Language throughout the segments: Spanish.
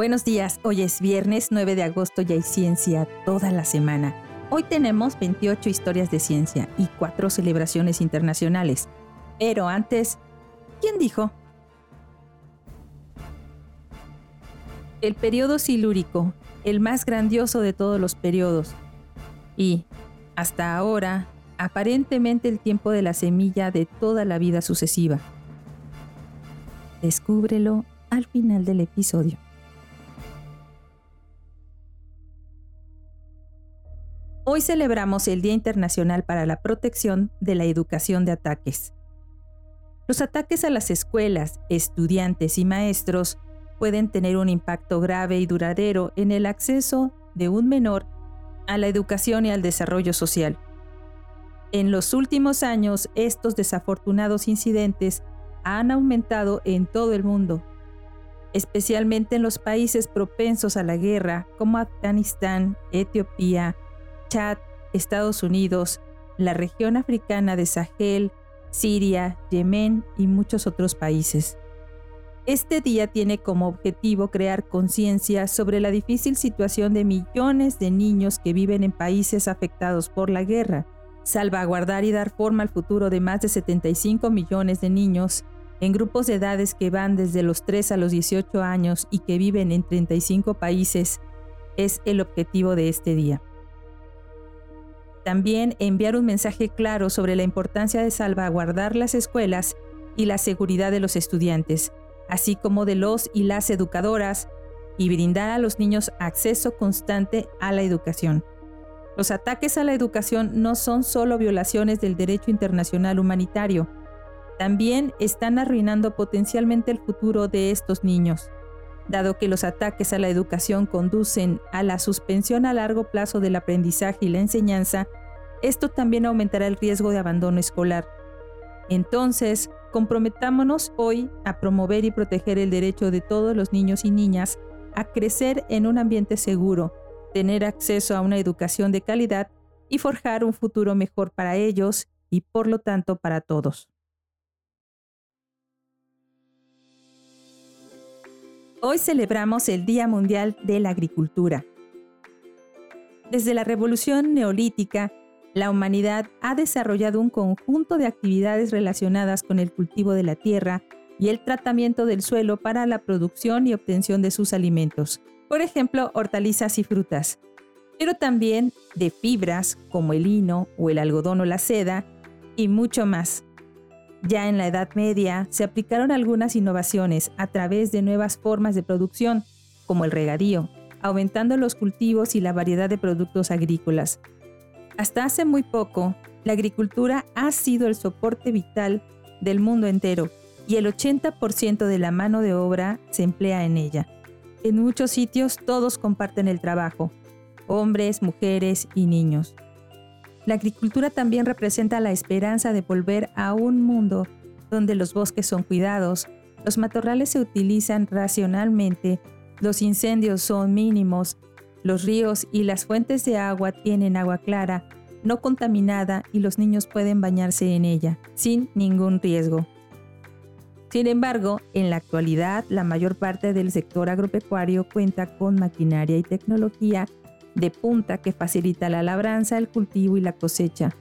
Buenos días, hoy es viernes 9 de agosto y hay ciencia toda la semana. Hoy tenemos 28 historias de ciencia y 4 celebraciones internacionales. Pero antes, ¿quién dijo? El periodo silúrico, el más grandioso de todos los periodos. Y, hasta ahora, aparentemente el tiempo de la semilla de toda la vida sucesiva. Descúbrelo al final del episodio. Hoy celebramos el Día Internacional para la Protección de la Educación de Ataques. Los ataques a las escuelas, estudiantes y maestros pueden tener un impacto grave y duradero en el acceso de un menor a la educación y al desarrollo social. En los últimos años, estos desafortunados incidentes han aumentado en todo el mundo, especialmente en los países propensos a la guerra como Afganistán, Etiopía, Chad, Estados Unidos, la región africana de Sahel, Siria, Yemen y muchos otros países. Este día tiene como objetivo crear conciencia sobre la difícil situación de millones de niños que viven en países afectados por la guerra, salvaguardar y dar forma al futuro de más de 75 millones de niños en grupos de edades que van desde los 3 a los 18 años y que viven en 35 países, es el objetivo de este día. También enviar un mensaje claro sobre la importancia de salvaguardar las escuelas y la seguridad de los estudiantes, así como de los y las educadoras, y brindar a los niños acceso constante a la educación. Los ataques a la educación no son solo violaciones del derecho internacional humanitario, también están arruinando potencialmente el futuro de estos niños. Dado que los ataques a la educación conducen a la suspensión a largo plazo del aprendizaje y la enseñanza, esto también aumentará el riesgo de abandono escolar. Entonces, comprometámonos hoy a promover y proteger el derecho de todos los niños y niñas a crecer en un ambiente seguro, tener acceso a una educación de calidad y forjar un futuro mejor para ellos y por lo tanto para todos. Hoy celebramos el Día Mundial de la Agricultura. Desde la Revolución Neolítica, la humanidad ha desarrollado un conjunto de actividades relacionadas con el cultivo de la tierra y el tratamiento del suelo para la producción y obtención de sus alimentos, por ejemplo, hortalizas y frutas, pero también de fibras como el lino o el algodón o la seda, y mucho más. Ya en la Edad Media se aplicaron algunas innovaciones a través de nuevas formas de producción, como el regadío, aumentando los cultivos y la variedad de productos agrícolas. Hasta hace muy poco, la agricultura ha sido el soporte vital del mundo entero y el 80% de la mano de obra se emplea en ella. En muchos sitios todos comparten el trabajo, hombres, mujeres y niños. La agricultura también representa la esperanza de volver a un mundo donde los bosques son cuidados, los matorrales se utilizan racionalmente, los incendios son mínimos, los ríos y las fuentes de agua tienen agua clara, no contaminada y los niños pueden bañarse en ella, sin ningún riesgo. Sin embargo, en la actualidad, la mayor parte del sector agropecuario cuenta con maquinaria y tecnología de punta que facilita la labranza, el cultivo y la cosecha.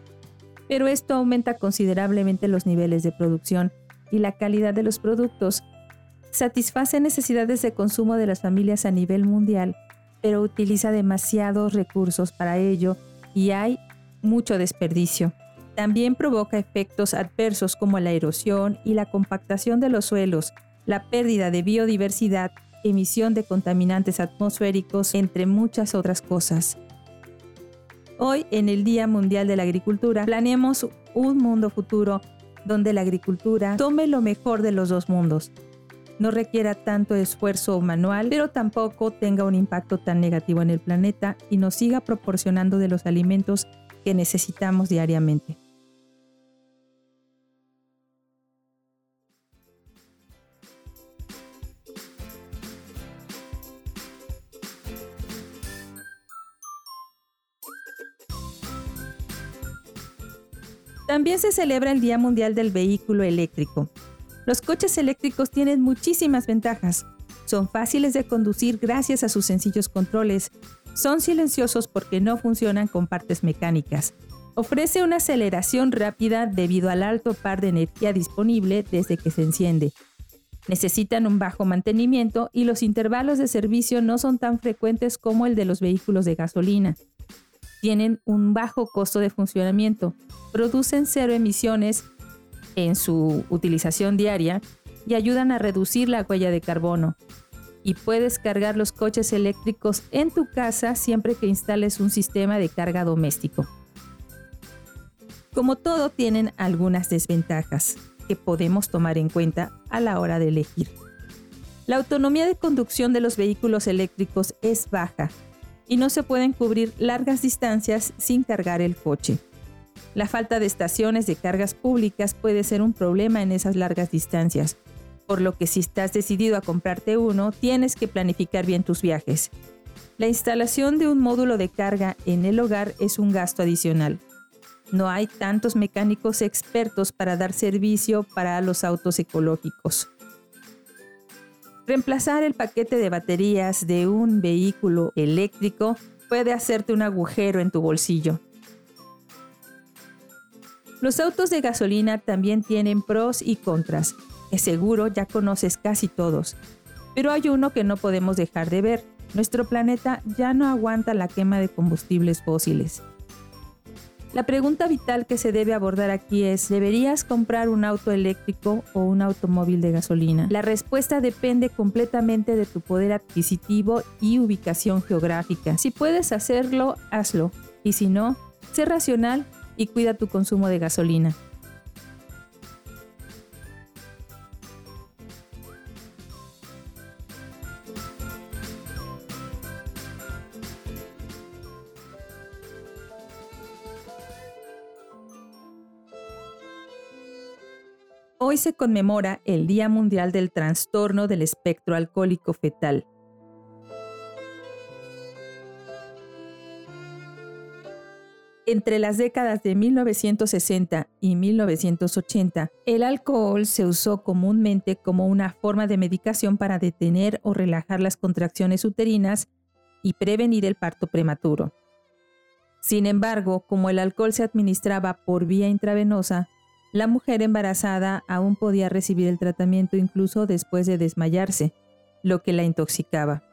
Pero esto aumenta considerablemente los niveles de producción y la calidad de los productos. Satisface necesidades de consumo de las familias a nivel mundial, pero utiliza demasiados recursos para ello y hay mucho desperdicio. También provoca efectos adversos como la erosión y la compactación de los suelos, la pérdida de biodiversidad emisión de contaminantes atmosféricos, entre muchas otras cosas. Hoy, en el Día Mundial de la Agricultura, planeamos un mundo futuro donde la agricultura tome lo mejor de los dos mundos. No requiera tanto esfuerzo manual, pero tampoco tenga un impacto tan negativo en el planeta y nos siga proporcionando de los alimentos que necesitamos diariamente. También se celebra el Día Mundial del Vehículo Eléctrico. Los coches eléctricos tienen muchísimas ventajas. Son fáciles de conducir gracias a sus sencillos controles. Son silenciosos porque no funcionan con partes mecánicas. Ofrece una aceleración rápida debido al alto par de energía disponible desde que se enciende. Necesitan un bajo mantenimiento y los intervalos de servicio no son tan frecuentes como el de los vehículos de gasolina. Tienen un bajo costo de funcionamiento, producen cero emisiones en su utilización diaria y ayudan a reducir la huella de carbono. Y puedes cargar los coches eléctricos en tu casa siempre que instales un sistema de carga doméstico. Como todo, tienen algunas desventajas que podemos tomar en cuenta a la hora de elegir. La autonomía de conducción de los vehículos eléctricos es baja y no se pueden cubrir largas distancias sin cargar el coche. La falta de estaciones de cargas públicas puede ser un problema en esas largas distancias, por lo que si estás decidido a comprarte uno, tienes que planificar bien tus viajes. La instalación de un módulo de carga en el hogar es un gasto adicional. No hay tantos mecánicos expertos para dar servicio para los autos ecológicos. Reemplazar el paquete de baterías de un vehículo eléctrico puede hacerte un agujero en tu bolsillo. Los autos de gasolina también tienen pros y contras que seguro ya conoces casi todos. Pero hay uno que no podemos dejar de ver. Nuestro planeta ya no aguanta la quema de combustibles fósiles. La pregunta vital que se debe abordar aquí es, ¿deberías comprar un auto eléctrico o un automóvil de gasolina? La respuesta depende completamente de tu poder adquisitivo y ubicación geográfica. Si puedes hacerlo, hazlo. Y si no, sé racional y cuida tu consumo de gasolina. Hoy se conmemora el Día Mundial del Trastorno del Espectro Alcohólico Fetal. Entre las décadas de 1960 y 1980, el alcohol se usó comúnmente como una forma de medicación para detener o relajar las contracciones uterinas y prevenir el parto prematuro. Sin embargo, como el alcohol se administraba por vía intravenosa, la mujer embarazada aún podía recibir el tratamiento incluso después de desmayarse, lo que la intoxicaba.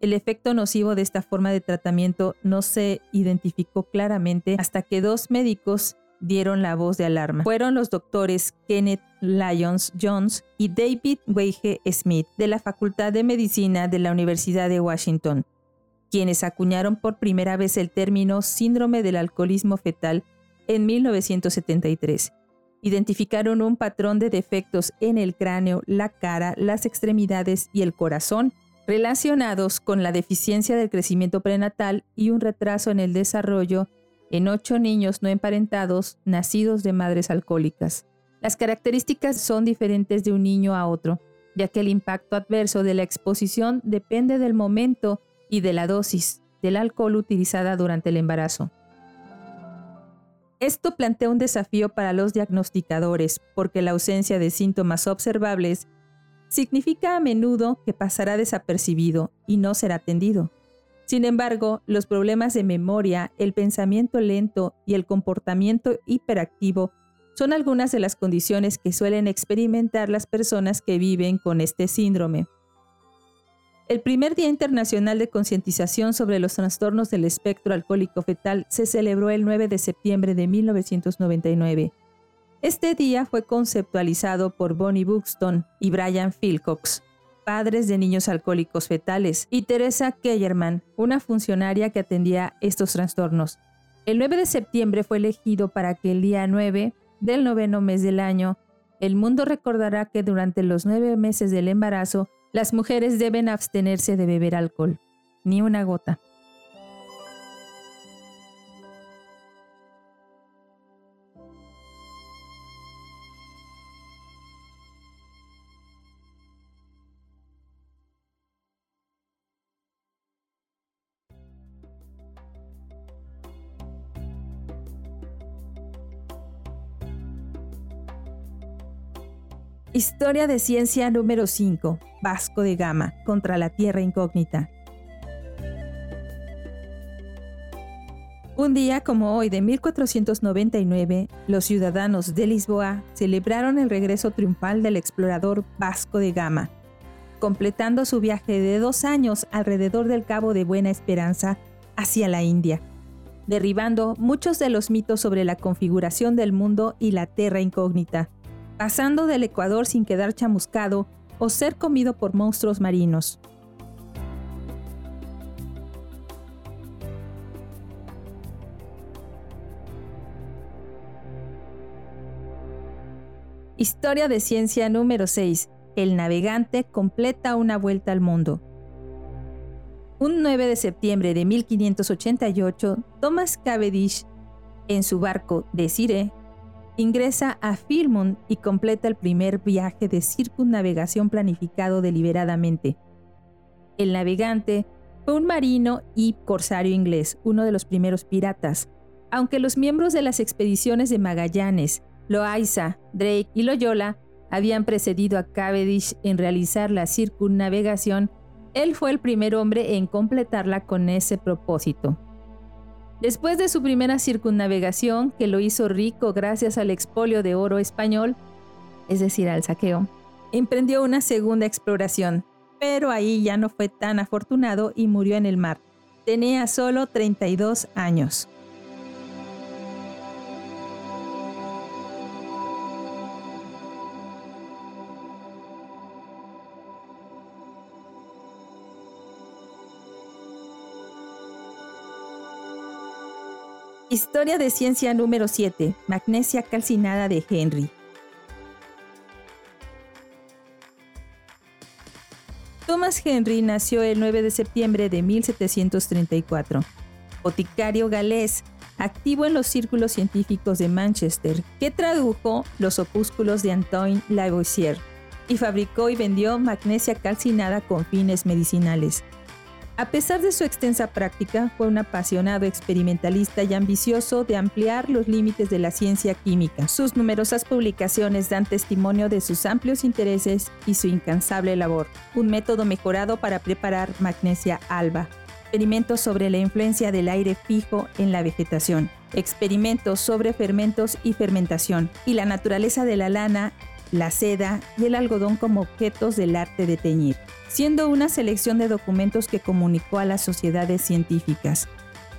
El efecto nocivo de esta forma de tratamiento no se identificó claramente hasta que dos médicos dieron la voz de alarma. Fueron los doctores Kenneth Lyons Jones y David Weige Smith de la Facultad de Medicina de la Universidad de Washington, quienes acuñaron por primera vez el término síndrome del alcoholismo fetal en 1973 identificaron un patrón de defectos en el cráneo, la cara, las extremidades y el corazón relacionados con la deficiencia del crecimiento prenatal y un retraso en el desarrollo en ocho niños no emparentados nacidos de madres alcohólicas. Las características son diferentes de un niño a otro, ya que el impacto adverso de la exposición depende del momento y de la dosis del alcohol utilizada durante el embarazo. Esto plantea un desafío para los diagnosticadores porque la ausencia de síntomas observables significa a menudo que pasará desapercibido y no será atendido. Sin embargo, los problemas de memoria, el pensamiento lento y el comportamiento hiperactivo son algunas de las condiciones que suelen experimentar las personas que viven con este síndrome. El primer Día Internacional de Concientización sobre los Trastornos del Espectro Alcohólico Fetal se celebró el 9 de septiembre de 1999. Este día fue conceptualizado por Bonnie Buxton y Brian Philcox, padres de niños alcohólicos fetales, y Teresa Kellerman, una funcionaria que atendía estos trastornos. El 9 de septiembre fue elegido para que el día 9 del noveno mes del año, el mundo recordará que durante los nueve meses del embarazo las mujeres deben abstenerse de beber alcohol, ni una gota. Historia de ciencia número 5. Vasco de Gama contra la Tierra Incógnita. Un día como hoy de 1499, los ciudadanos de Lisboa celebraron el regreso triunfal del explorador Vasco de Gama, completando su viaje de dos años alrededor del Cabo de Buena Esperanza hacia la India, derribando muchos de los mitos sobre la configuración del mundo y la Tierra incógnita, pasando del Ecuador sin quedar chamuscado o ser comido por monstruos marinos. Historia de ciencia número 6. El navegante completa una vuelta al mundo. Un 9 de septiembre de 1588, Thomas Cavendish, en su barco Desire, ingresa a Filmon y completa el primer viaje de circunnavegación planificado deliberadamente. El navegante fue un marino y corsario inglés, uno de los primeros piratas, aunque los miembros de las expediciones de Magallanes, Loaiza, Drake y Loyola habían precedido a Cavendish en realizar la circunnavegación, él fue el primer hombre en completarla con ese propósito. Después de su primera circunnavegación, que lo hizo rico gracias al expolio de oro español, es decir, al saqueo, emprendió una segunda exploración, pero ahí ya no fue tan afortunado y murió en el mar. Tenía solo 32 años. Historia de ciencia número 7. Magnesia calcinada de Henry. Thomas Henry nació el 9 de septiembre de 1734. Boticario galés, activo en los círculos científicos de Manchester, que tradujo los opúsculos de Antoine Lavoisier y fabricó y vendió magnesia calcinada con fines medicinales. A pesar de su extensa práctica, fue un apasionado experimentalista y ambicioso de ampliar los límites de la ciencia química. Sus numerosas publicaciones dan testimonio de sus amplios intereses y su incansable labor. Un método mejorado para preparar magnesia alba. Experimentos sobre la influencia del aire fijo en la vegetación. Experimentos sobre fermentos y fermentación. Y la naturaleza de la lana la seda y el algodón como objetos del arte de teñir, siendo una selección de documentos que comunicó a las sociedades científicas.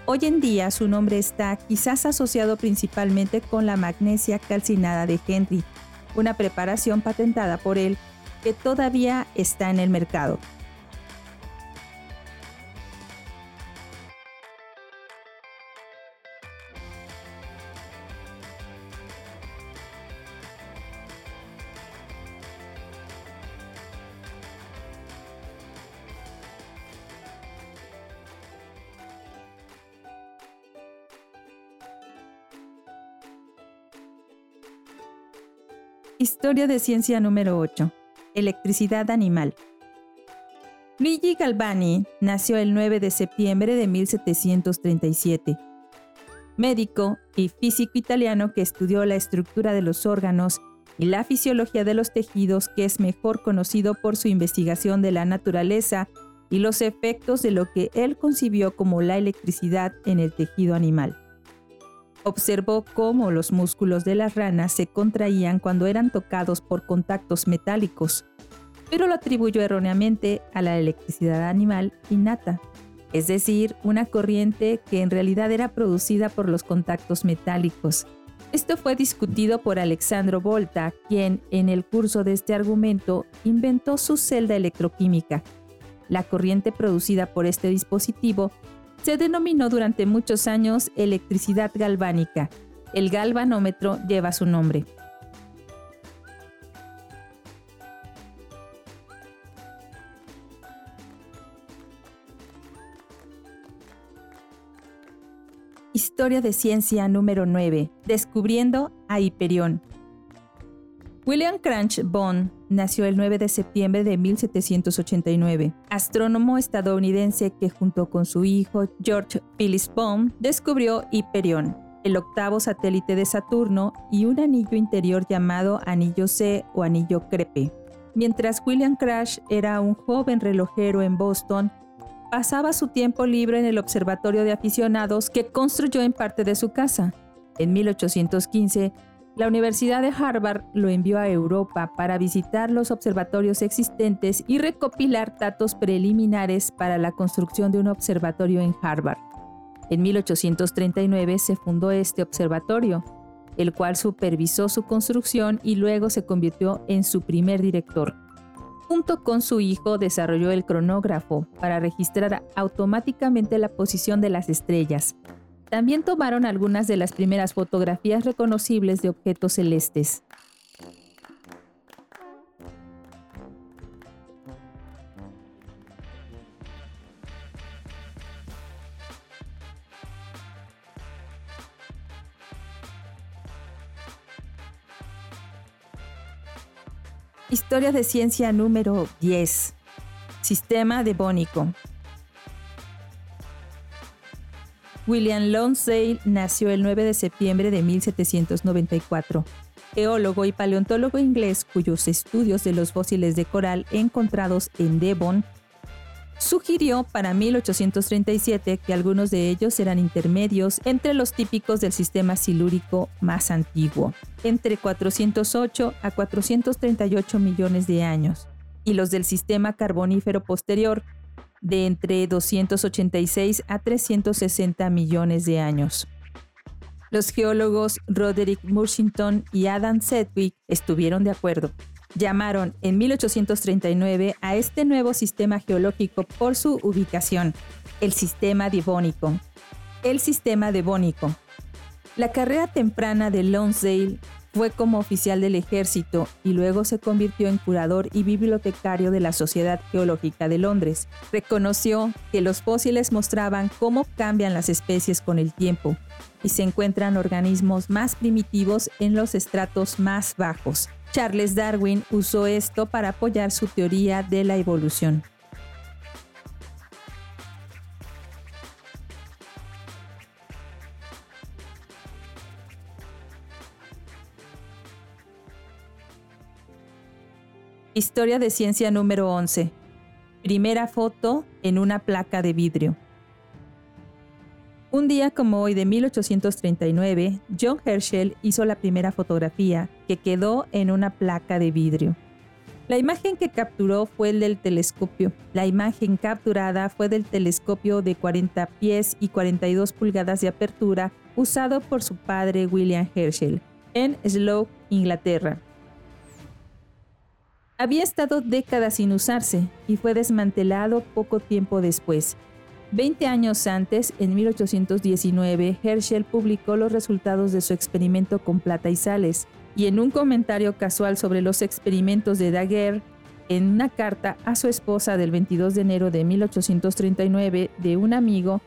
Hoy en día su nombre está quizás asociado principalmente con la magnesia calcinada de Henry, una preparación patentada por él que todavía está en el mercado. Historia de ciencia número 8. Electricidad animal. Luigi Galvani nació el 9 de septiembre de 1737. Médico y físico italiano que estudió la estructura de los órganos y la fisiología de los tejidos, que es mejor conocido por su investigación de la naturaleza y los efectos de lo que él concibió como la electricidad en el tejido animal. Observó cómo los músculos de las ranas se contraían cuando eran tocados por contactos metálicos, pero lo atribuyó erróneamente a la electricidad animal innata, es decir, una corriente que en realidad era producida por los contactos metálicos. Esto fue discutido por Alexandro Volta, quien en el curso de este argumento inventó su celda electroquímica. La corriente producida por este dispositivo se denominó durante muchos años electricidad galvánica. El galvanómetro lleva su nombre. Historia de ciencia número 9. Descubriendo a Hiperión. William Cranch Bond nació el 9 de septiembre de 1789, astrónomo estadounidense que junto con su hijo George Phillips Bond descubrió Hiperión, el octavo satélite de Saturno y un anillo interior llamado anillo C o anillo Crepe. Mientras William Crash era un joven relojero en Boston, pasaba su tiempo libre en el observatorio de aficionados que construyó en parte de su casa. En 1815, la Universidad de Harvard lo envió a Europa para visitar los observatorios existentes y recopilar datos preliminares para la construcción de un observatorio en Harvard. En 1839 se fundó este observatorio, el cual supervisó su construcción y luego se convirtió en su primer director. Junto con su hijo desarrolló el cronógrafo para registrar automáticamente la posición de las estrellas. También tomaron algunas de las primeras fotografías reconocibles de objetos celestes. Historia de ciencia número 10. Sistema devónico. William Lonsdale nació el 9 de septiembre de 1794. Geólogo y paleontólogo inglés cuyos estudios de los fósiles de coral encontrados en Devon sugirió para 1837 que algunos de ellos eran intermedios entre los típicos del sistema silúrico más antiguo, entre 408 a 438 millones de años, y los del sistema carbonífero posterior, de entre 286 a 360 millones de años. Los geólogos Roderick Murchington y Adam Sedgwick estuvieron de acuerdo llamaron en 1839 a este nuevo sistema geológico por su ubicación, el sistema devónico. El sistema devónico. La carrera temprana de Lonsdale fue como oficial del ejército y luego se convirtió en curador y bibliotecario de la Sociedad Geológica de Londres. Reconoció que los fósiles mostraban cómo cambian las especies con el tiempo y se encuentran organismos más primitivos en los estratos más bajos. Charles Darwin usó esto para apoyar su teoría de la evolución. Historia de ciencia número 11. Primera foto en una placa de vidrio. Un día como hoy de 1839, John Herschel hizo la primera fotografía, que quedó en una placa de vidrio. La imagen que capturó fue el del telescopio. La imagen capturada fue del telescopio de 40 pies y 42 pulgadas de apertura usado por su padre William Herschel en Slough, Inglaterra. Había estado décadas sin usarse y fue desmantelado poco tiempo después, Veinte años antes, en 1819, Herschel publicó los resultados de su experimento con plata y sales, y en un comentario casual sobre los experimentos de Daguerre, en una carta a su esposa del 22 de enero de 1839 de un amigo,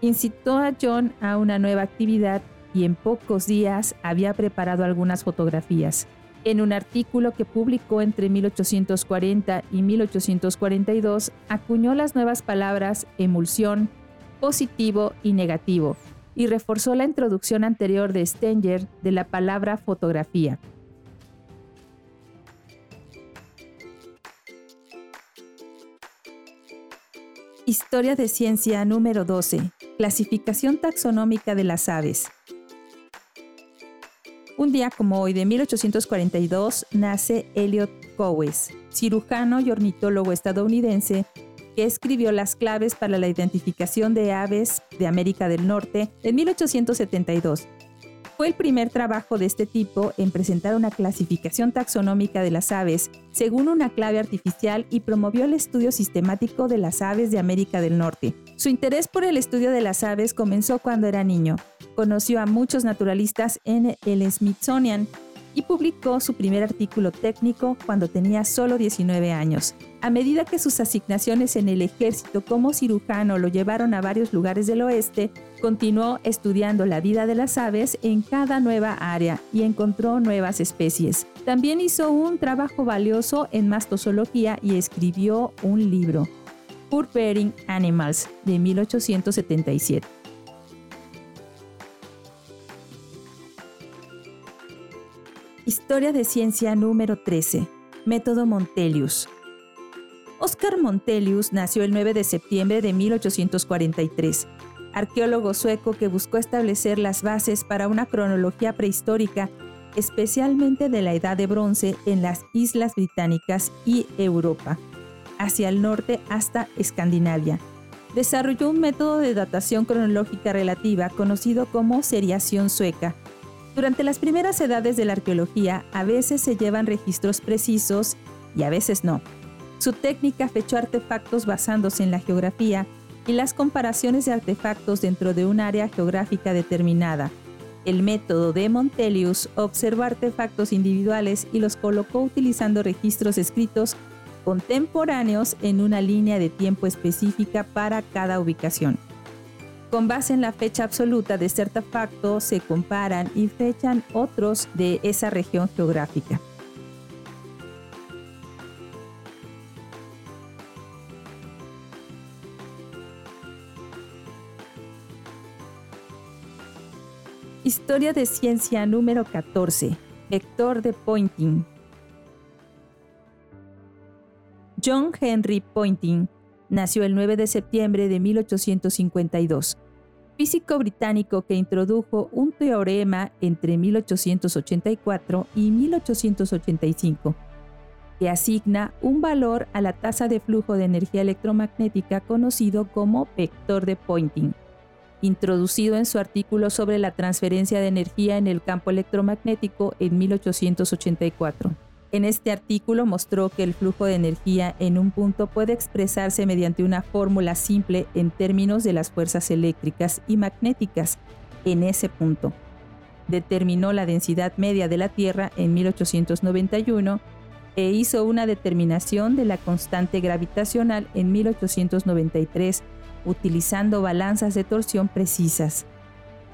incitó a John a una nueva actividad y en pocos días había preparado algunas fotografías en un artículo que publicó entre 1840 y 1842, acuñó las nuevas palabras emulsión, positivo y negativo, y reforzó la introducción anterior de Stenger de la palabra fotografía. Historia de ciencia número 12. Clasificación taxonómica de las aves. Un día como hoy de 1842 nace Elliot Cowes, cirujano y ornitólogo estadounidense que escribió las claves para la identificación de aves de América del Norte en 1872. Fue el primer trabajo de este tipo en presentar una clasificación taxonómica de las aves según una clave artificial y promovió el estudio sistemático de las aves de América del Norte. Su interés por el estudio de las aves comenzó cuando era niño. Conoció a muchos naturalistas en el Smithsonian y publicó su primer artículo técnico cuando tenía solo 19 años. A medida que sus asignaciones en el ejército como cirujano lo llevaron a varios lugares del oeste, continuó estudiando la vida de las aves en cada nueva área y encontró nuevas especies. También hizo un trabajo valioso en mastozoología y escribió un libro. Fur Bearing Animals de 1877. Historia de ciencia número 13. Método Montelius. Oscar Montelius nació el 9 de septiembre de 1843, arqueólogo sueco que buscó establecer las bases para una cronología prehistórica, especialmente de la Edad de Bronce en las Islas Británicas y Europa, hacia el norte hasta Escandinavia. Desarrolló un método de datación cronológica relativa conocido como seriación sueca. Durante las primeras edades de la arqueología, a veces se llevan registros precisos y a veces no. Su técnica fechó artefactos basándose en la geografía y las comparaciones de artefactos dentro de un área geográfica determinada. El método de Montelius observó artefactos individuales y los colocó utilizando registros escritos contemporáneos en una línea de tiempo específica para cada ubicación. Con base en la fecha absoluta de este artefacto se comparan y fechan otros de esa región geográfica. Historia de ciencia número 14. Vector de Poynting. John Henry Poynting nació el 9 de septiembre de 1852, físico británico que introdujo un teorema entre 1884 y 1885 que asigna un valor a la tasa de flujo de energía electromagnética conocido como vector de Poynting introducido en su artículo sobre la transferencia de energía en el campo electromagnético en 1884. En este artículo mostró que el flujo de energía en un punto puede expresarse mediante una fórmula simple en términos de las fuerzas eléctricas y magnéticas en ese punto. Determinó la densidad media de la Tierra en 1891 e hizo una determinación de la constante gravitacional en 1893 utilizando balanzas de torsión precisas.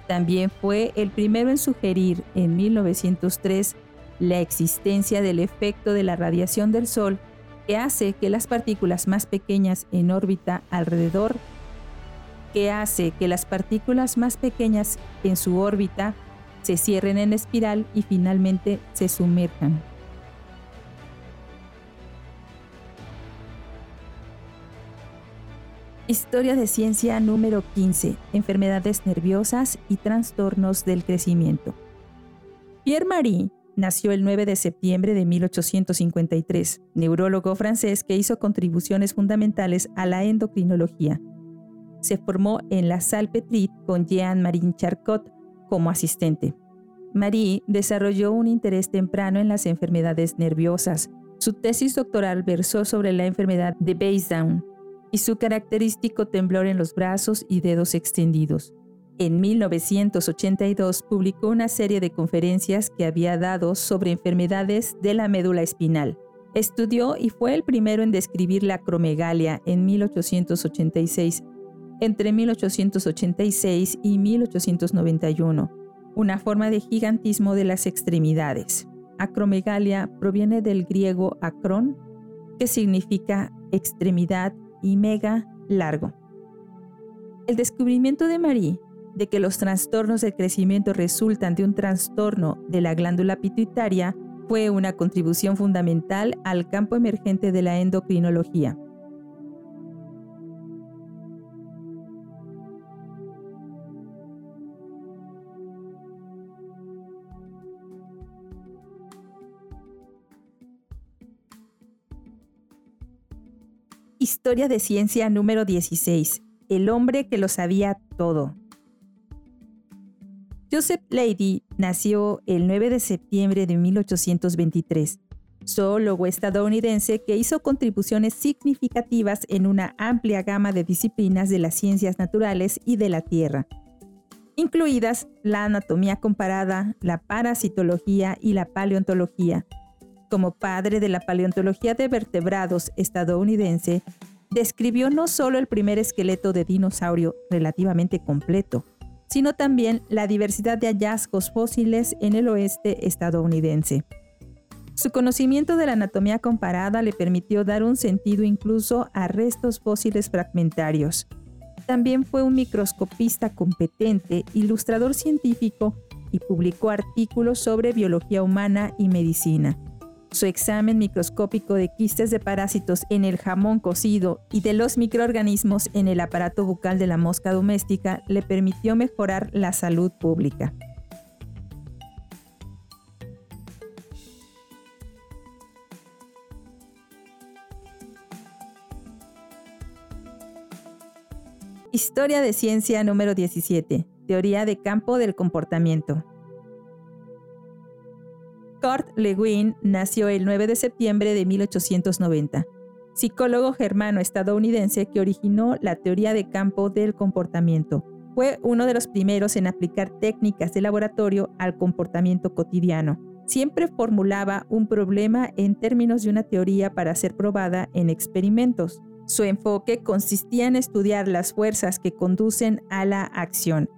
También fue el primero en sugerir en 1903 la existencia del efecto de la radiación del Sol que hace que las partículas más pequeñas en órbita alrededor, que hace que las partículas más pequeñas en su órbita se cierren en espiral y finalmente se sumerjan. Historia de ciencia número 15. Enfermedades nerviosas y trastornos del crecimiento. Pierre Marie nació el 9 de septiembre de 1853, neurólogo francés que hizo contribuciones fundamentales a la endocrinología. Se formó en la Salpêtrière con Jean-Marie Charcot como asistente. Marie desarrolló un interés temprano en las enfermedades nerviosas. Su tesis doctoral versó sobre la enfermedad de y su característico temblor en los brazos y dedos extendidos. En 1982 publicó una serie de conferencias que había dado sobre enfermedades de la médula espinal. Estudió y fue el primero en describir la acromegalia en 1886, entre 1886 y 1891, una forma de gigantismo de las extremidades. Acromegalia proviene del griego acron, que significa extremidad y mega largo. El descubrimiento de Marie de que los trastornos del crecimiento resultan de un trastorno de la glándula pituitaria fue una contribución fundamental al campo emergente de la endocrinología. Historia de ciencia número 16. El hombre que lo sabía todo. Joseph Leidy nació el 9 de septiembre de 1823, zoólogo estadounidense que hizo contribuciones significativas en una amplia gama de disciplinas de las ciencias naturales y de la Tierra, incluidas la anatomía comparada, la parasitología y la paleontología como padre de la paleontología de vertebrados estadounidense, describió no solo el primer esqueleto de dinosaurio relativamente completo, sino también la diversidad de hallazgos fósiles en el oeste estadounidense. Su conocimiento de la anatomía comparada le permitió dar un sentido incluso a restos fósiles fragmentarios. También fue un microscopista competente, ilustrador científico y publicó artículos sobre biología humana y medicina. Su examen microscópico de quistes de parásitos en el jamón cocido y de los microorganismos en el aparato bucal de la mosca doméstica le permitió mejorar la salud pública. Historia de ciencia número 17. Teoría de campo del comportamiento. Kurt Lewin nació el 9 de septiembre de 1890, psicólogo germano estadounidense que originó la teoría de campo del comportamiento. Fue uno de los primeros en aplicar técnicas de laboratorio al comportamiento cotidiano. Siempre formulaba un problema en términos de una teoría para ser probada en experimentos. Su enfoque consistía en estudiar las fuerzas que conducen a la acción.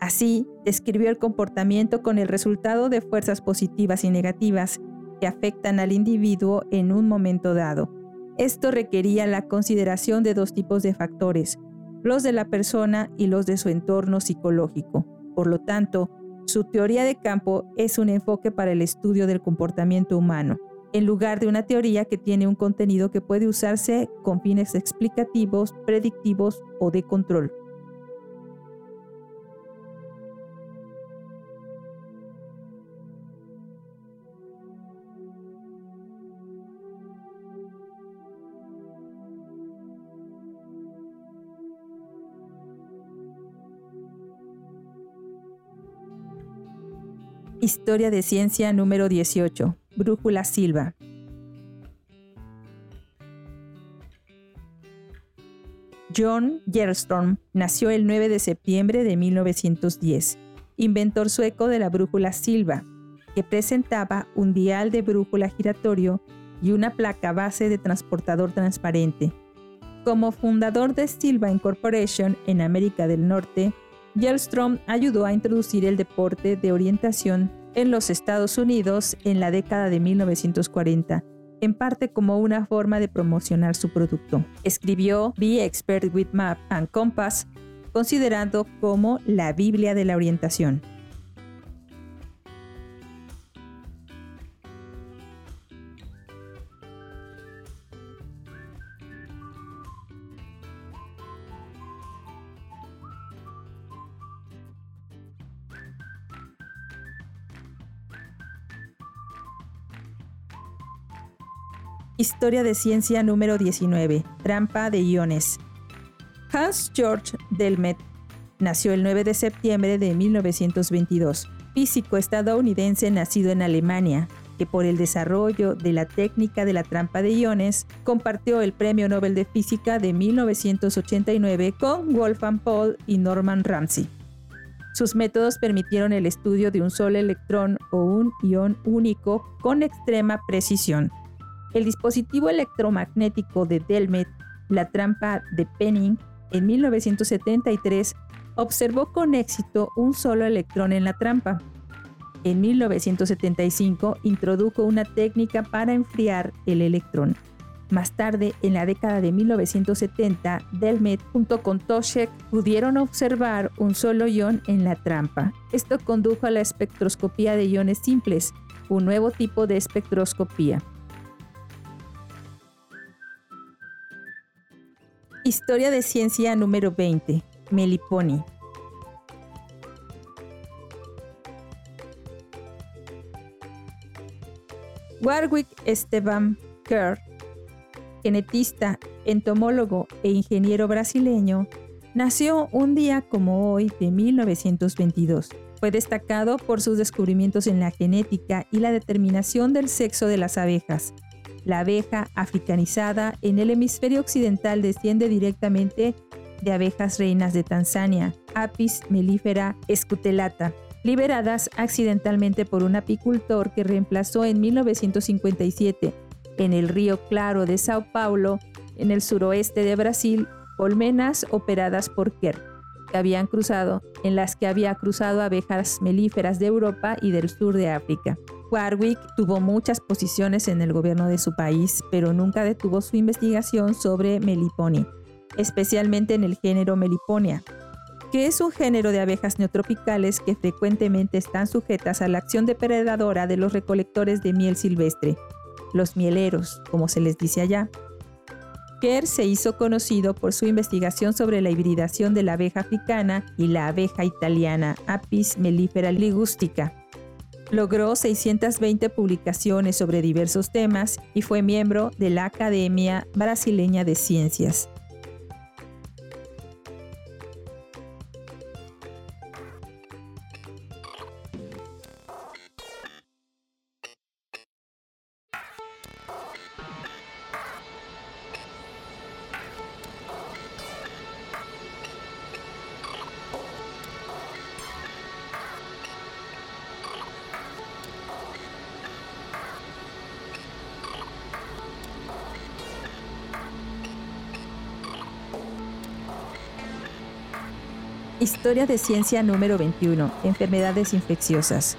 Así, describió el comportamiento con el resultado de fuerzas positivas y negativas que afectan al individuo en un momento dado. Esto requería la consideración de dos tipos de factores, los de la persona y los de su entorno psicológico. Por lo tanto, su teoría de campo es un enfoque para el estudio del comportamiento humano en lugar de una teoría que tiene un contenido que puede usarse con fines explicativos, predictivos o de control. Historia de ciencia número 18. Brújula Silva. John Gerstrom nació el 9 de septiembre de 1910, inventor sueco de la brújula Silva, que presentaba un dial de brújula giratorio y una placa base de transportador transparente. Como fundador de Silva Incorporation en América del Norte, Gerstrom ayudó a introducir el deporte de orientación en los Estados Unidos en la década de 1940, en parte como una forma de promocionar su producto. Escribió Be Expert with Map and Compass, considerando como la Biblia de la orientación. Historia de ciencia número 19. Trampa de iones. Hans Georg Delmet nació el 9 de septiembre de 1922, físico estadounidense nacido en Alemania, que por el desarrollo de la técnica de la trampa de iones compartió el Premio Nobel de Física de 1989 con Wolfgang Paul y Norman Ramsey. Sus métodos permitieron el estudio de un solo electrón o un ion único con extrema precisión. El dispositivo electromagnético de Delmet, la trampa de Penning, en 1973 observó con éxito un solo electrón en la trampa. En 1975 introdujo una técnica para enfriar el electrón. Más tarde, en la década de 1970, Delmet junto con Toshek pudieron observar un solo ion en la trampa. Esto condujo a la espectroscopía de iones simples, un nuevo tipo de espectroscopía. Historia de ciencia número 20. Meliponi. Warwick Esteban Kerr, genetista, entomólogo e ingeniero brasileño, nació un día como hoy de 1922. Fue destacado por sus descubrimientos en la genética y la determinación del sexo de las abejas, la abeja africanizada en el hemisferio occidental desciende directamente de abejas reinas de Tanzania, Apis mellifera escutelata, liberadas accidentalmente por un apicultor que reemplazó en 1957 en el río Claro de Sao Paulo, en el suroeste de Brasil, colmenas operadas por Kerr, que habían cruzado, en las que había cruzado abejas melíferas de Europa y del sur de África. Warwick tuvo muchas posiciones en el gobierno de su país, pero nunca detuvo su investigación sobre Meliponi, especialmente en el género Meliponia, que es un género de abejas neotropicales que frecuentemente están sujetas a la acción depredadora de los recolectores de miel silvestre. los mieleros, como se les dice allá. Kerr se hizo conocido por su investigación sobre la hibridación de la abeja africana y la abeja italiana Apis mellifera ligustica. Logró 620 publicaciones sobre diversos temas y fue miembro de la Academia Brasileña de Ciencias. Historia de ciencia número 21. Enfermedades infecciosas.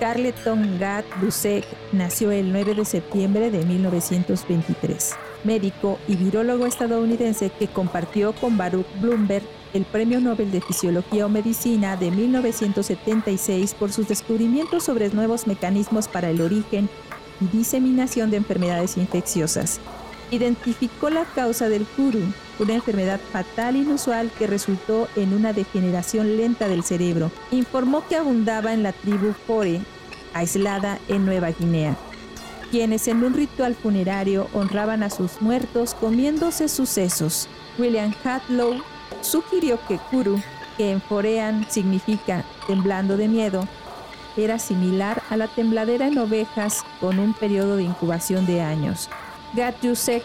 Carleton Gat Dusek nació el 9 de septiembre de 1923, médico y virólogo estadounidense que compartió con Baruch Bloomberg el Premio Nobel de Fisiología o Medicina de 1976 por sus descubrimientos sobre nuevos mecanismos para el origen y diseminación de enfermedades infecciosas. Identificó la causa del kuru, una enfermedad fatal inusual que resultó en una degeneración lenta del cerebro. Informó que abundaba en la tribu Fore, aislada en Nueva Guinea, quienes en un ritual funerario honraban a sus muertos comiéndose sus sesos. William Hadlow sugirió que Kuru, que en Forean significa temblando de miedo, era similar a la tembladera en ovejas con un periodo de incubación de años. Gatjusek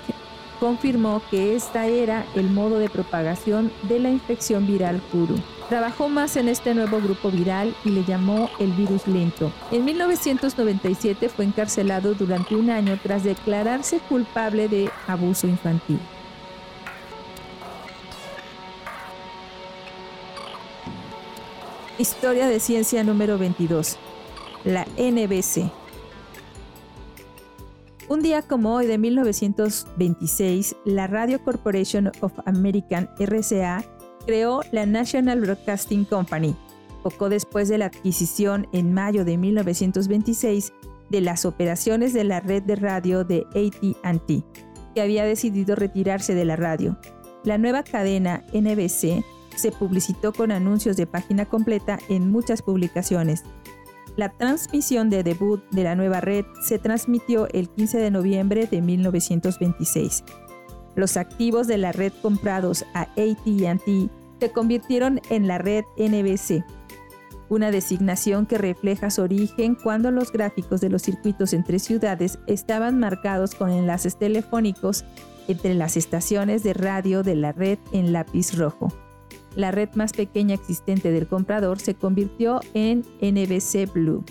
confirmó que esta era el modo de propagación de la infección viral Kuru. Trabajó más en este nuevo grupo viral y le llamó el virus lento. En 1997 fue encarcelado durante un año tras declararse culpable de abuso infantil. Historia de ciencia número 22. La NBC. Un día como hoy de 1926, la Radio Corporation of American RCA creó la National Broadcasting Company, poco después de la adquisición en mayo de 1926 de las operaciones de la red de radio de ATT, que había decidido retirarse de la radio. La nueva cadena NBC se publicitó con anuncios de página completa en muchas publicaciones, la transmisión de debut de la nueva red se transmitió el 15 de noviembre de 1926. Los activos de la red comprados a ATT se convirtieron en la red NBC, una designación que refleja su origen cuando los gráficos de los circuitos entre ciudades estaban marcados con enlaces telefónicos entre las estaciones de radio de la red en lápiz rojo la red más pequeña existente del comprador se convirtió en NBC Blue.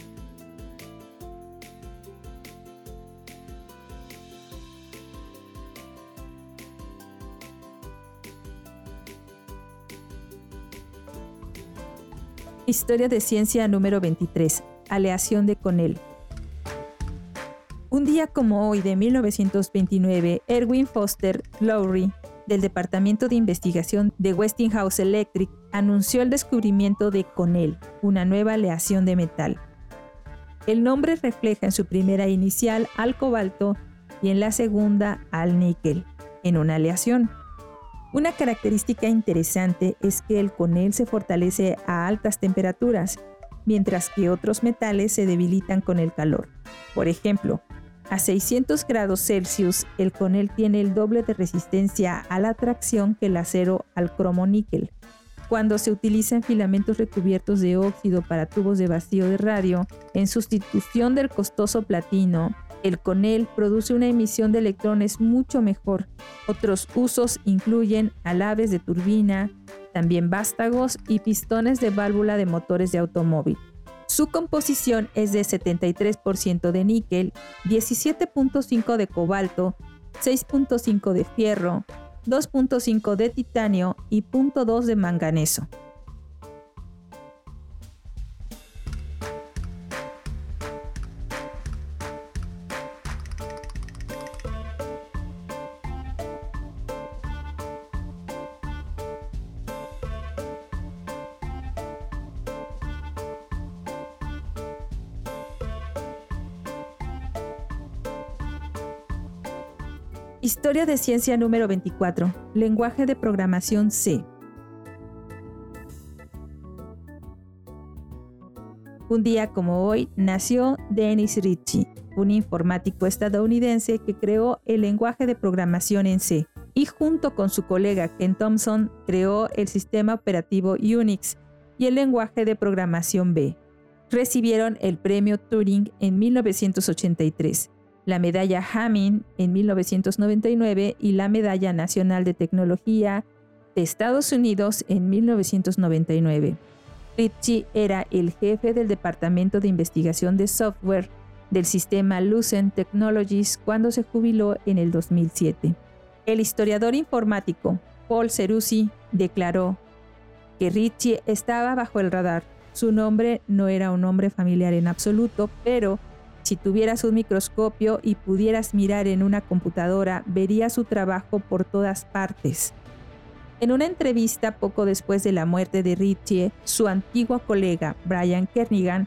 Historia de ciencia número 23. Aleación de Conel. Un día como hoy de 1929, Erwin Foster Lowry del Departamento de Investigación de Westinghouse Electric anunció el descubrimiento de Conel, una nueva aleación de metal. El nombre refleja en su primera inicial al cobalto y en la segunda al níquel, en una aleación. Una característica interesante es que el Conel se fortalece a altas temperaturas, mientras que otros metales se debilitan con el calor. Por ejemplo, a 600 grados Celsius, el conel tiene el doble de resistencia a la tracción que el acero al cromo-níquel. Cuando se utilizan filamentos recubiertos de óxido para tubos de vacío de radio, en sustitución del costoso platino, el conel produce una emisión de electrones mucho mejor. Otros usos incluyen alaves de turbina, también vástagos y pistones de válvula de motores de automóvil. Su composición es de 73% de níquel, 17.5 de cobalto, 6.5 de fierro, 2.5 de titanio y 0.2 de manganeso. Historia de ciencia número 24. Lenguaje de programación C. Un día como hoy nació Dennis Ritchie, un informático estadounidense que creó el lenguaje de programación en C y junto con su colega Ken Thompson creó el sistema operativo Unix y el lenguaje de programación B. Recibieron el premio Turing en 1983, la medalla Hamming en 1999 y la medalla Nacional de Tecnología de Estados Unidos en 1999. Ritchie era el jefe del Departamento de Investigación de Software del sistema Lucent Technologies cuando se jubiló en el 2007. El historiador informático Paul Ceruzzi declaró que Ritchie estaba bajo el radar. Su nombre no era un nombre familiar en absoluto, pero si tuvieras un microscopio y pudieras mirar en una computadora, verías su trabajo por todas partes. En una entrevista poco después de la muerte de Ritchie, su antiguo colega Brian Kernigan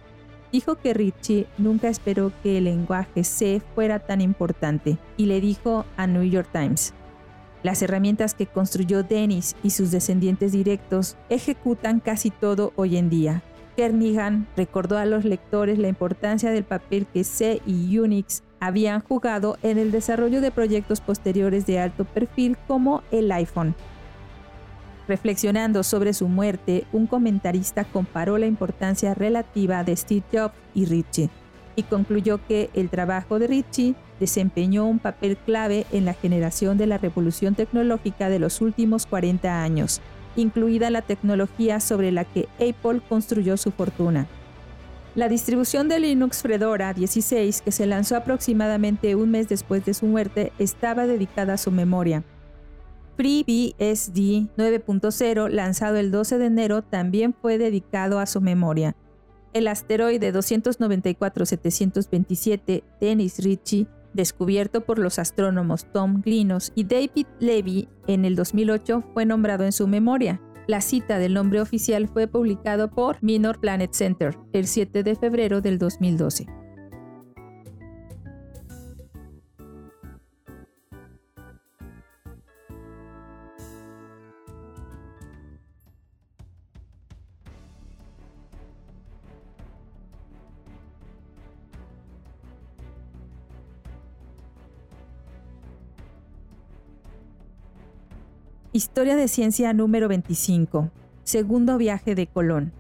dijo que Ritchie nunca esperó que el lenguaje C fuera tan importante y le dijo a New York Times, las herramientas que construyó Dennis y sus descendientes directos ejecutan casi todo hoy en día. Kernigan recordó a los lectores la importancia del papel que C y Unix habían jugado en el desarrollo de proyectos posteriores de alto perfil como el iPhone, Reflexionando sobre su muerte, un comentarista comparó la importancia relativa de Steve Jobs y Ritchie y concluyó que el trabajo de Ritchie desempeñó un papel clave en la generación de la revolución tecnológica de los últimos 40 años, incluida la tecnología sobre la que Apple construyó su fortuna. La distribución de Linux Fedora 16, que se lanzó aproximadamente un mes después de su muerte, estaba dedicada a su memoria FreeBSD 9.0, lanzado el 12 de enero, también fue dedicado a su memoria. El asteroide 294-727 Dennis Ritchie, descubierto por los astrónomos Tom Glinos y David Levy en el 2008, fue nombrado en su memoria. La cita del nombre oficial fue publicado por Minor Planet Center el 7 de febrero del 2012. Historia de ciencia número 25. Segundo viaje de Colón.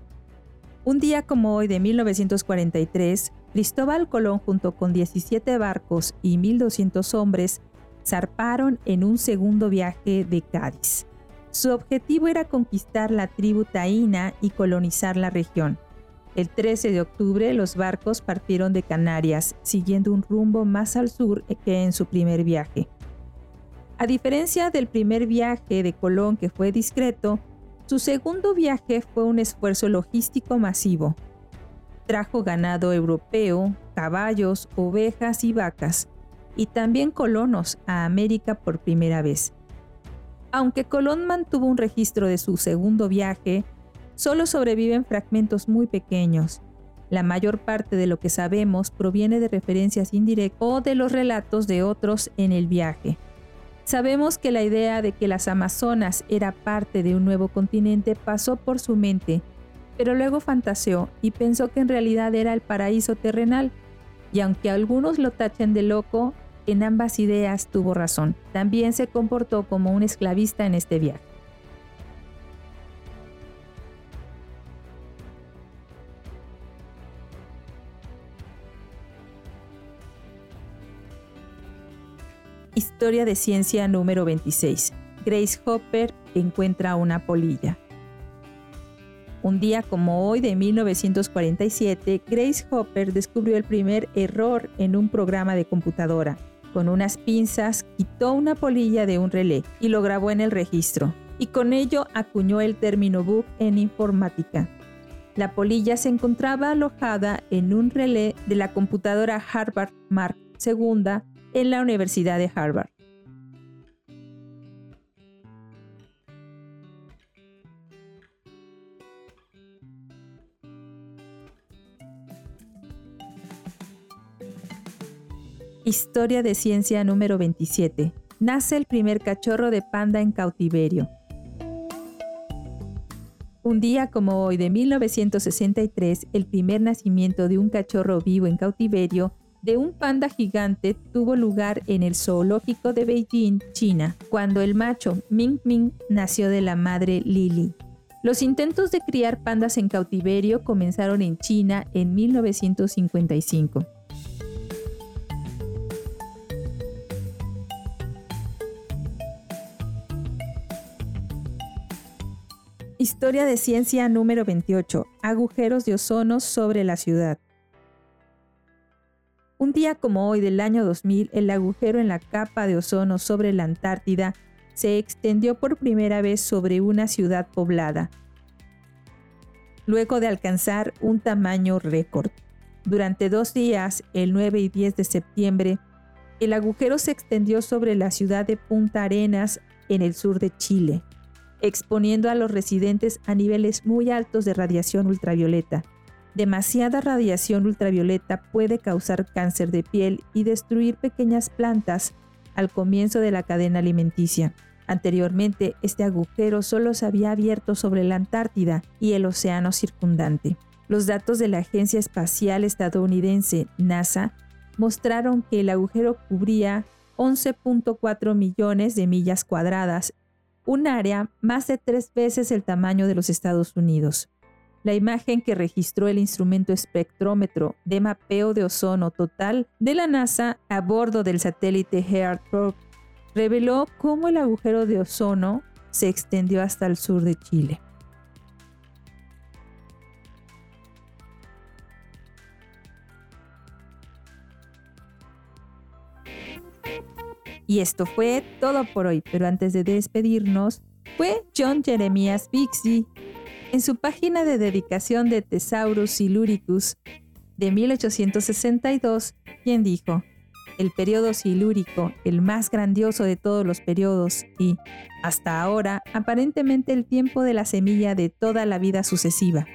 Un día como hoy de 1943, Cristóbal Colón junto con 17 barcos y 1.200 hombres zarparon en un segundo viaje de Cádiz. Su objetivo era conquistar la tribu taína y colonizar la región. El 13 de octubre los barcos partieron de Canarias, siguiendo un rumbo más al sur que en su primer viaje. A diferencia del primer viaje de Colón que fue discreto, su segundo viaje fue un esfuerzo logístico masivo. Trajo ganado europeo, caballos, ovejas y vacas, y también colonos a América por primera vez. Aunque Colón mantuvo un registro de su segundo viaje, solo sobreviven fragmentos muy pequeños. La mayor parte de lo que sabemos proviene de referencias indirectas o de los relatos de otros en el viaje. Sabemos que la idea de que las Amazonas era parte de un nuevo continente pasó por su mente, pero luego fantaseó y pensó que en realidad era el paraíso terrenal. Y aunque algunos lo tachen de loco, en ambas ideas tuvo razón. También se comportó como un esclavista en este viaje. Historia de ciencia número 26. Grace Hopper encuentra una polilla. Un día como hoy de 1947, Grace Hopper descubrió el primer error en un programa de computadora. Con unas pinzas quitó una polilla de un relé y lo grabó en el registro, y con ello acuñó el término bug en informática. La polilla se encontraba alojada en un relé de la computadora Harvard Mark II en la Universidad de Harvard. Historia de ciencia número 27. nace el primer cachorro de panda en cautiverio. Un día como hoy de 1963, el primer nacimiento de un cachorro vivo en cautiverio de un panda gigante tuvo lugar en el zoológico de Beijing, China, cuando el macho Ming Ming nació de la madre Lili. Los intentos de criar pandas en cautiverio comenzaron en China en 1955. Historia de ciencia número 28. Agujeros de ozono sobre la ciudad. Un día como hoy del año 2000, el agujero en la capa de ozono sobre la Antártida se extendió por primera vez sobre una ciudad poblada, luego de alcanzar un tamaño récord. Durante dos días, el 9 y 10 de septiembre, el agujero se extendió sobre la ciudad de Punta Arenas en el sur de Chile, exponiendo a los residentes a niveles muy altos de radiación ultravioleta. Demasiada radiación ultravioleta puede causar cáncer de piel y destruir pequeñas plantas al comienzo de la cadena alimenticia. Anteriormente, este agujero solo se había abierto sobre la Antártida y el océano circundante. Los datos de la Agencia Espacial Estadounidense NASA mostraron que el agujero cubría 11.4 millones de millas cuadradas, un área más de tres veces el tamaño de los Estados Unidos. La imagen que registró el instrumento espectrómetro de mapeo de ozono total de la NASA a bordo del satélite HEART reveló cómo el agujero de ozono se extendió hasta el sur de Chile. Y esto fue todo por hoy, pero antes de despedirnos, fue John Jeremias Bixby en su página de dedicación de Thesaurus Siluricus de 1862, quien dijo, el periodo silúrico, el más grandioso de todos los periodos y, hasta ahora, aparentemente el tiempo de la semilla de toda la vida sucesiva.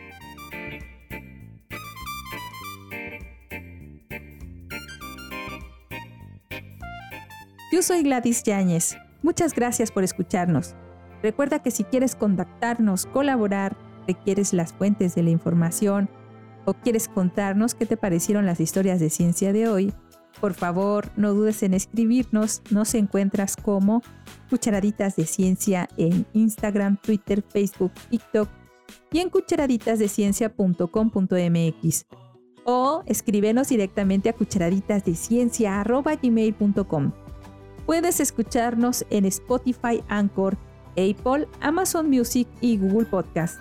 Yo soy Gladys Yáñez. Muchas gracias por escucharnos. Recuerda que si quieres contactarnos, colaborar, quieres las fuentes de la información o quieres contarnos qué te parecieron las historias de ciencia de hoy, por favor no dudes en escribirnos. Nos encuentras como Cucharaditas de Ciencia en Instagram, Twitter, Facebook, TikTok y en cucharaditasdeciencia.com.mx o escríbenos directamente a cucharaditasdeciencia.gmail.com. Puedes escucharnos en Spotify, Anchor, Apple, Amazon Music y Google Podcast